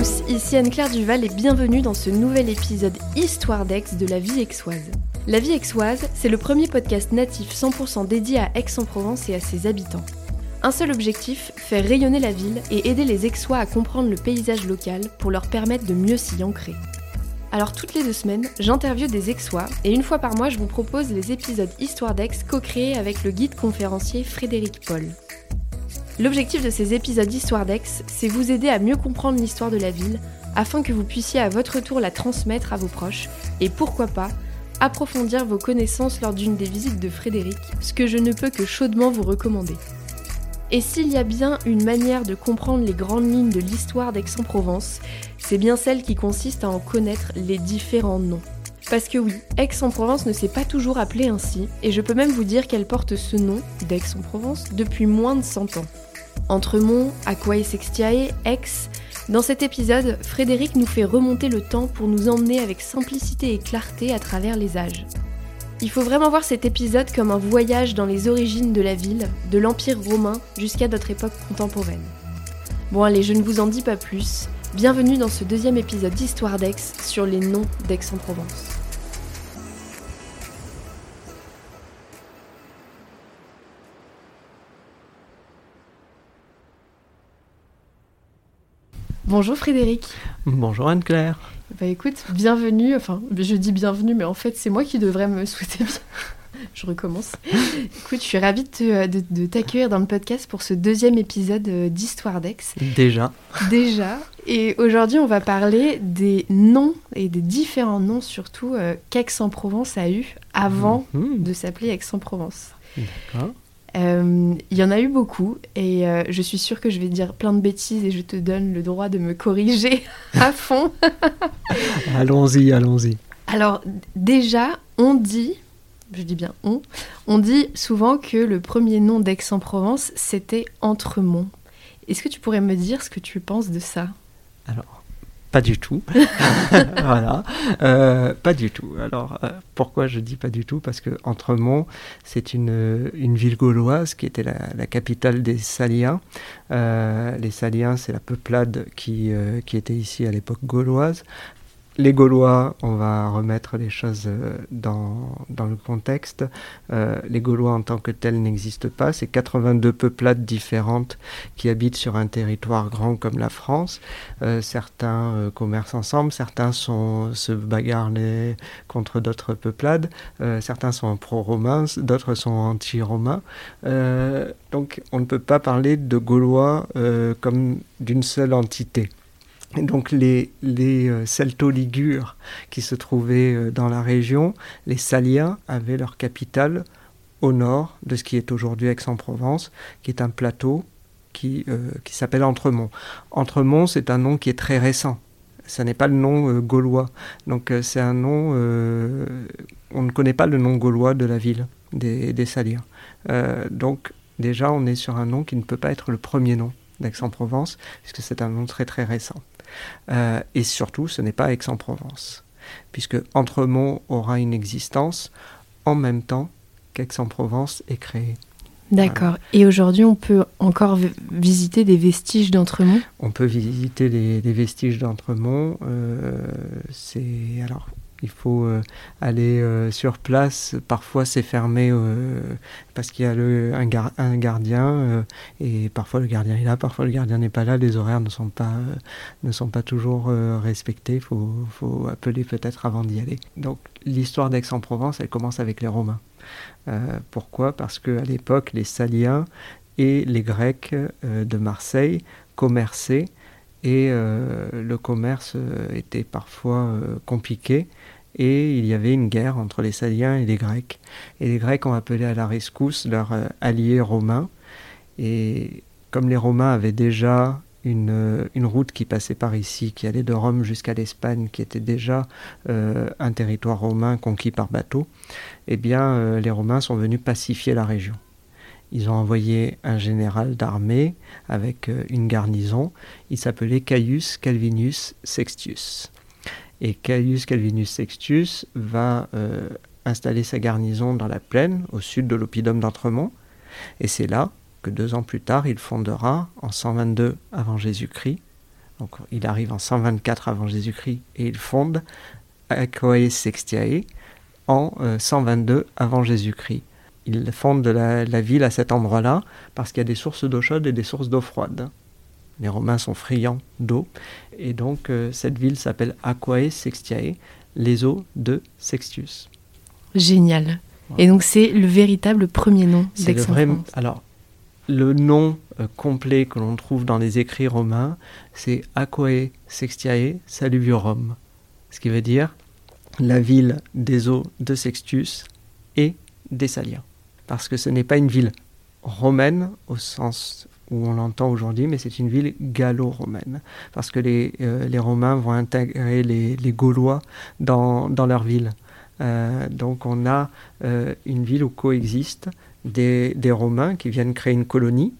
tous, ici Anne-Claire Duval et bienvenue dans ce nouvel épisode Histoire d'Aix de la vie aixoise. La vie aixoise, c'est le premier podcast natif 100% dédié à Aix-en-Provence et à ses habitants. Un seul objectif, faire rayonner la ville et aider les Aixois à comprendre le paysage local pour leur permettre de mieux s'y ancrer. Alors toutes les deux semaines, j'interviewe des Aixois et une fois par mois, je vous propose les épisodes Histoire d'Aix co-créés avec le guide conférencier Frédéric Paul. L'objectif de ces épisodes d'Histoire d'Aix, c'est vous aider à mieux comprendre l'histoire de la ville, afin que vous puissiez à votre tour la transmettre à vos proches, et pourquoi pas, approfondir vos connaissances lors d'une des visites de Frédéric, ce que je ne peux que chaudement vous recommander. Et s'il y a bien une manière de comprendre les grandes lignes de l'histoire d'Aix-en-Provence, c'est bien celle qui consiste à en connaître les différents noms. Parce que oui, Aix-en-Provence ne s'est pas toujours appelée ainsi, et je peux même vous dire qu'elle porte ce nom, d'Aix-en-Provence, depuis moins de 100 ans. Entremont, Aquae Sextiae, Aix. Dans cet épisode, Frédéric nous fait remonter le temps pour nous emmener avec simplicité et clarté à travers les âges. Il faut vraiment voir cet épisode comme un voyage dans les origines de la ville, de l'Empire romain jusqu'à notre époque contemporaine. Bon allez, je ne vous en dis pas plus. Bienvenue dans ce deuxième épisode d'Histoire d'Aix sur les noms d'Aix-en-Provence. Bonjour Frédéric. Bonjour Anne-Claire. Bah écoute, bienvenue, enfin je dis bienvenue, mais en fait c'est moi qui devrais me souhaiter bien. je recommence. Écoute, je suis ravie de, t'accueillir dans le podcast pour ce deuxième épisode euh, d'Histoire d'Aix. Déjà. Déjà. Et aujourd'hui, on va parler des noms et des différents noms surtout euh, qu'Aix-en-Provence a eu avant mhm. de s'appeler Aix-en-Provence. D'accord. Euh, il y en a eu beaucoup et euh, je suis sûre que je vais dire plein de bêtises et je te donne le droit de me corriger à fond. allons-y, allons-y. Alors déjà, on dit, je dis bien on, on dit souvent que le premier nom d'Aix-en-Provence, c'était Entremont. Est-ce que tu pourrais me dire ce que tu penses de ça? Alors, pas du tout. voilà. Euh, pas du tout. Alors, euh, pourquoi je dis pas du tout? Parce que Entremont, c'est une, une ville gauloise qui était la, capitale des Saliens. Euh, les Saliens, c'est la peuplade qui, qui était ici à l'époque gauloise les Gaulois, on va remettre les choses euh, dans, le contexte. Euh, les Gaulois en tant que tels n'existent pas. C'est 82 peuplades différentes qui habitent sur un territoire grand comme la France. Euh, certains commercent ensemble, certains se bagarrent contre d'autres peuplades, certains sont pro-romains, d'autres sont anti-romains. donc on ne peut pas parler de Gaulois comme d'une seule entité donc les, les euh, celto-ligures qui se trouvaient euh, dans la région, les Saliens, avaient leur capitale au nord de ce qui est aujourd'hui Aix-en-Provence, qui est un plateau qui, euh, qui s'appelle Entremont. Entremont, c'est un nom qui est très récent. Ce n'est pas le nom gaulois. Donc c'est un nom... on ne connaît pas le nom gaulois de la ville des, des Saliens. donc déjà, on est sur un nom qui ne peut pas être le premier nom d'Aix-en-Provence, puisque c'est un nom très très récent. Euh, et surtout, ce n'est pas Aix-en-Provence, puisque Entremont aura une existence en même temps qu'Aix-en-Provence est créé. D'accord. Et aujourd'hui, on peut encore visiter des vestiges d'Entremont On peut visiter des, vestiges d'Entremont. Euh, c'est alors il faut euh, aller euh, sur place. Parfois, c'est fermé euh, parce qu'il y a un, gardien et parfois le gardien est là, parfois le gardien n'est pas là. Les horaires ne sont pas, ne sont pas toujours respectés. Il faut, faut, appeler peut-être avant d'y aller. Donc, l'histoire d'Aix-en-Provence, elle commence avec les Romains. pourquoi? Parce qu'à l'époque, les Saliens et les Grecs de Marseille commerçaient et le commerce était parfois compliqué et il y avait une guerre entre les Saliens et les Grecs. Et les Grecs ont appelé à la rescousse leurs euh, alliés romains. Et comme les Romains avaient déjà une, euh, route qui passait par ici, qui allait de Rome jusqu'à l'Espagne, qui était déjà euh, un territoire romain conquis par bateau, eh bien, les Romains sont venus pacifier la région. Ils ont envoyé un général d'armée avec une garnison. Il s'appelait Caius Calvinus Sextius. Et Caius Calvinus Sextus va euh, installer sa garnison dans la plaine, au sud de l'oppidum d'Entremont. Et c'est là que deux ans plus tard, il fondera, en 122 avant Jésus-Christ, Donc il arrive en 124 avant Jésus-Christ et il fonde Aquae Sextiae en 122 euh, avant Jésus-Christ. Il fonde la, ville à cet endroit-là parce qu'il y a des sources d'eau chaude et des sources d'eau froide. Les Romains sont friands d'eau et donc euh, cette ville s'appelle Aquae Sextiae, les eaux de Sextius. Génial. Et donc c'est le véritable premier nom d'Aix-en-Provence. Alors le nom euh, complet que l'on trouve dans les écrits romains, c'est Aquae Sextiae Salubiorum, ce qui veut dire la ville des eaux de Sextus et des Saliens. Parce que ce n'est pas une ville romaine au sens où on l'entend aujourd'hui, mais c'est une ville gallo-romaine. Parce que les, euh, Romains vont intégrer les, Gaulois dans, leur ville. Euh, donc on a une ville où coexistent des, Romains qui viennent créer une colonie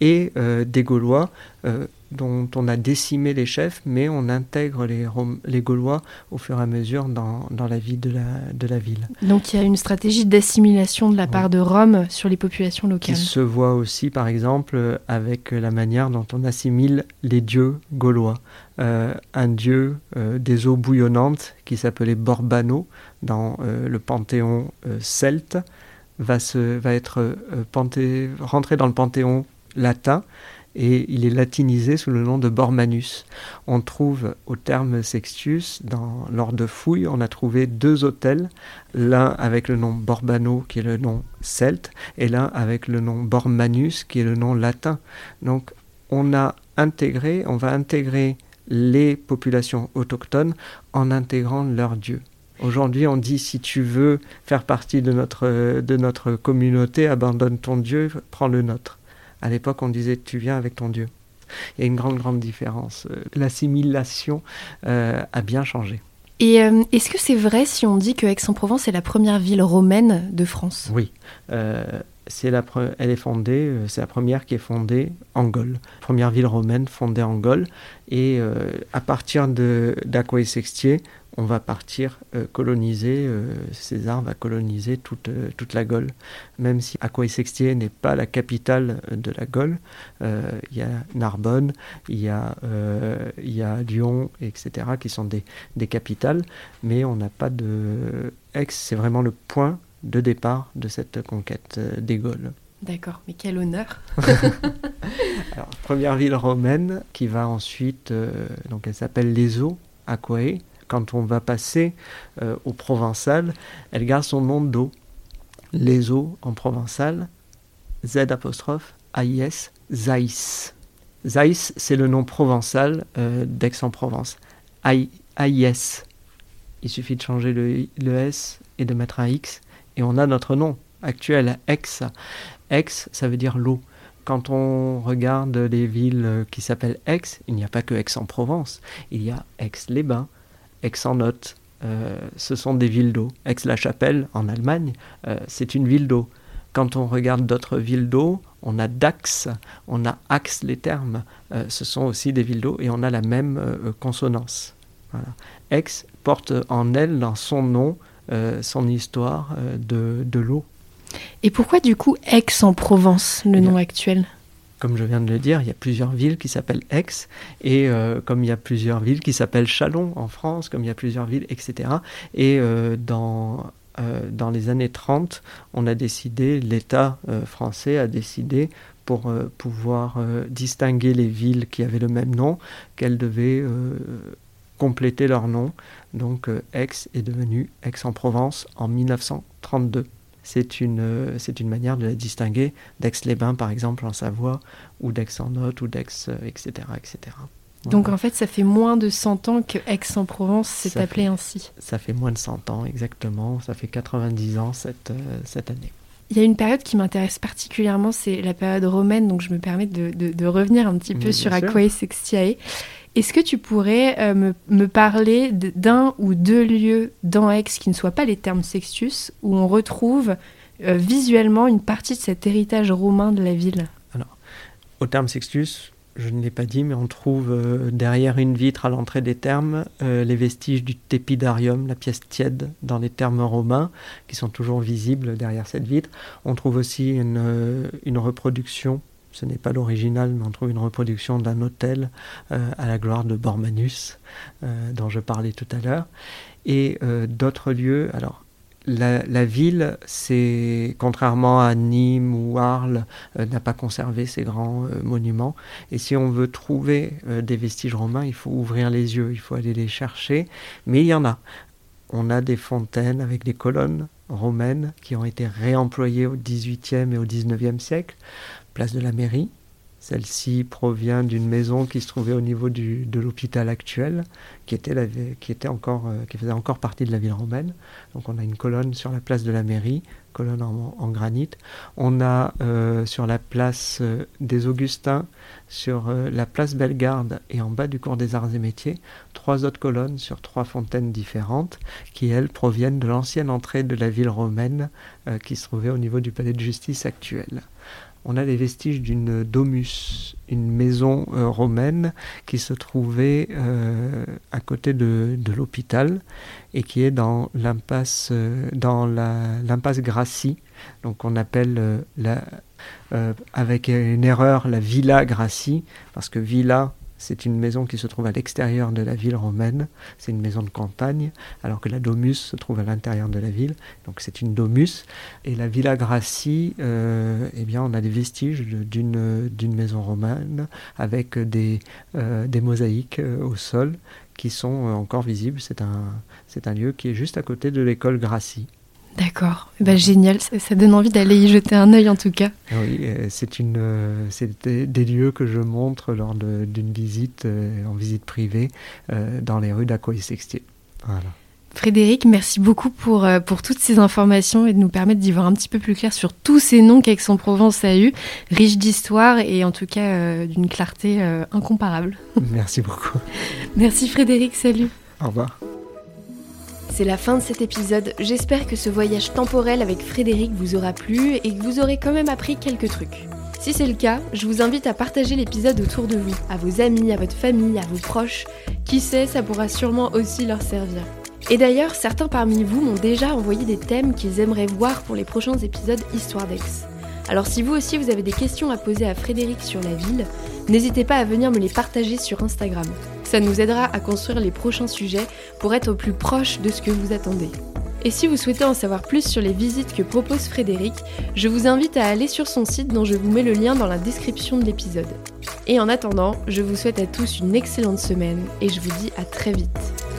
et euh, des Gaulois euh, dont on a décimé les chefs, mais on intègre les, les Gaulois au fur et à mesure dans, la vie de la, de la, ville. Donc il y a une stratégie d'assimilation de la part de Rome sur les populations locales. Qui se voit aussi par exemple avec la manière dont on assimile les dieux gaulois. Euh, un dieu des eaux bouillonnantes qui s'appelait Borbano dans le panthéon celte va, se, va être euh, rentré dans le panthéon latin et il est latinisé sous le nom de Bormanus. On trouve au terme Sextius, dans, lors de fouilles, on a trouvé deux autels, l'un avec le nom Borbano qui est le nom celte et l'un avec le nom Bormanus qui est le nom latin. Donc on a intégré, on va intégrer les populations autochtones en intégrant leur dieu. Aujourd'hui, on dit si tu veux faire partie de notre, de notre communauté, abandonne ton Dieu, prends le nôtre. À l'époque, on disait tu viens avec ton Dieu. Il y a une grande, grande différence. Euh, l'assimilation euh, a bien changé. Et euh, est-ce que c'est vrai si on dit que Aix-en-Provence est la première ville romaine de France? Oui. C'est la elle est fondée, c'est la première qui est fondée en Gaule. Première ville romaine fondée en Gaule. Et à partir d'Aquae Sextier, on va partir euh, coloniser, euh, César va coloniser toute, euh, toute la Gaule. Même si Aquae Sextiae n'est pas la capitale de la Gaule, il y a Narbonne, il y, a, y a Lyon, etc., qui sont des, des capitales, mais on n'a pas de... Aix, c'est vraiment le point de départ de cette conquête des Gaules. D'accord, mais quel honneur Alors, première ville romaine qui va ensuite, donc elle s'appelle Leso, Aquae, quand on va passer euh, au provençal, elle garde son nom d'eau. Les eaux en provençal, Z apostrophe, A-I-S, Zaïs. Zaïs, c'est le nom provençal euh, d'Aix-en-Provence. A-I-S. Il suffit de changer le, le, S et de mettre un X, et on a notre nom actuel, Aix. Aix, ça veut dire l'eau. Quand on regarde les villes qui s'appellent Aix, il n'y a pas que Aix-en-Provence, il y a Aix-les-Bains, Aix-en-Othe, euh, ce sont des villes d'eau. Aix-la-Chapelle, en Allemagne, euh, c'est une ville d'eau. Quand on regarde d'autres villes d'eau, on a Dax, on a Axe-les-Thermes, euh, ce sont aussi des villes d'eau et on a la même consonance. Aix porte en elle, dans son nom, son histoire de, de l'eau. Et pourquoi du coup Aix-en-Provence, le nom actuel? Comme je viens de le dire, il y a plusieurs villes qui s'appellent Aix, et euh, comme il y a plusieurs villes qui s'appellent Chalon en France, comme il y a plusieurs villes, etc. Et euh, dans, euh, dans les années 30, on a décidé, l'État français a décidé, pour pouvoir distinguer les villes qui avaient le même nom, qu'elles devaient compléter leur nom. Donc Aix est devenu Aix-en-Provence en 1932 c'est une, euh, c'est une manière de la distinguer d'Aix-les-Bains, par exemple, en Savoie, ou d'Aix-en-Othe, ou d'Aix, etc. Euh, etc. Donc en fait, ça fait moins de 100 ans que Aix-en-Provence s'est appelé ainsi. Ça fait moins de 100 ans, exactement. Ça fait 90 ans cette, euh, cette année. Il y a une période qui m'intéresse particulièrement, c'est la période romaine, donc je me permets de, de, revenir un petit peu sur Aquae Sextiae. Est-ce que tu pourrais euh, me, parler d'un ou deux lieux dans Aix qui ne soient pas les termes Sextus, où on retrouve euh, visuellement une partie de cet héritage romain de la ville? Alors, au terme Sextus, je ne l'ai pas dit, mais on trouve euh, derrière une vitre à l'entrée des thermes les vestiges du tepidarium, la pièce tiède dans les termes romains, qui sont toujours visibles derrière cette vitre. On trouve aussi une reproduction ce n'est pas l'original, mais on trouve une reproduction d'un hôtel à la gloire de Bormanus, dont je parlais tout à l'heure. Et d'autres lieux, alors la, ville, c'est contrairement à Nîmes ou Arles, euh, n'a pas conservé ces grands euh, monuments. Et si on veut trouver euh, des vestiges romains, il faut ouvrir les yeux, il faut aller les chercher. Mais il y en a. On a des fontaines avec des colonnes romaines qui ont été réemployées au XVIIIe et au XIXe siècle. Place de la mairie, celle-ci provient d'une maison qui se trouvait au niveau de l'hôpital actuel, euh, qui faisait encore partie de la ville romaine. Donc on a une colonne sur la place de la mairie, colonne en, granit. On a euh, sur la place euh, des Augustins, sur la place Bellegarde et en bas du cours des arts et métiers, trois autres colonnes sur trois fontaines différentes, qui elles proviennent de l'ancienne entrée de la ville romaine qui se trouvait au niveau du palais de justice actuel on a les vestiges d'une domus, une maison euh, romaine qui se trouvait euh, à côté de, l'hôpital et qui est dans l'impasse euh. Donc on appelle la, avec une erreur la Villa Gracie parce que Villa c'est une maison qui se trouve à l'extérieur de la ville romaine. C'est une maison de campagne, alors que la domus se trouve à l'intérieur de la ville. Donc c'est une domus. Et la Villa Grassi, euh, eh bien, on a des vestiges d'une maison romaine avec des, euh, mosaïques euh, au sol qui sont encore visibles. C'est un, c'est un lieu qui est juste à côté de l'école Grassi. D'accord, bah, génial, ça, donne envie d'aller y jeter un œil en tout cas. Ah oui, euh, c'est une, euh, des, lieux que je montre lors d'une visite, euh, en visite privée, dans les rues d'Aquoy Sextier. Voilà. Frédéric, merci beaucoup pour, pour toutes ces informations et de nous permettre d'y voir un petit peu plus clair sur tous ces noms qu'Aix-en-Provence a eu, riches d'histoire et en tout cas d'une clarté incomparable. Merci beaucoup. merci Frédéric, salut. Au revoir. C'est la fin de cet épisode. J'espère que ce voyage temporel avec Frédéric vous aura plu et que vous aurez quand même appris quelques trucs. Si c'est le cas, je vous invite à partager l'épisode autour de vous, à vos amis, à votre famille, à vos proches. Qui sait, ça pourra sûrement aussi leur servir. Et d'ailleurs, certains parmi vous m'ont déjà envoyé des thèmes qu'ils aimeraient voir pour les prochains épisodes Histoire d'Aix. Alors si vous aussi vous avez des questions à poser à Frédéric sur la ville, n'hésitez pas à venir me les partager sur Instagram. Ça nous aidera à construire les prochains sujets pour être au plus proche de ce que vous attendez. Et si vous souhaitez en savoir plus sur les visites que propose Frédéric, je vous invite à aller sur son site dont je vous mets le lien dans la description de l'épisode. Et en attendant, je vous souhaite à tous une excellente semaine et je vous dis à très vite.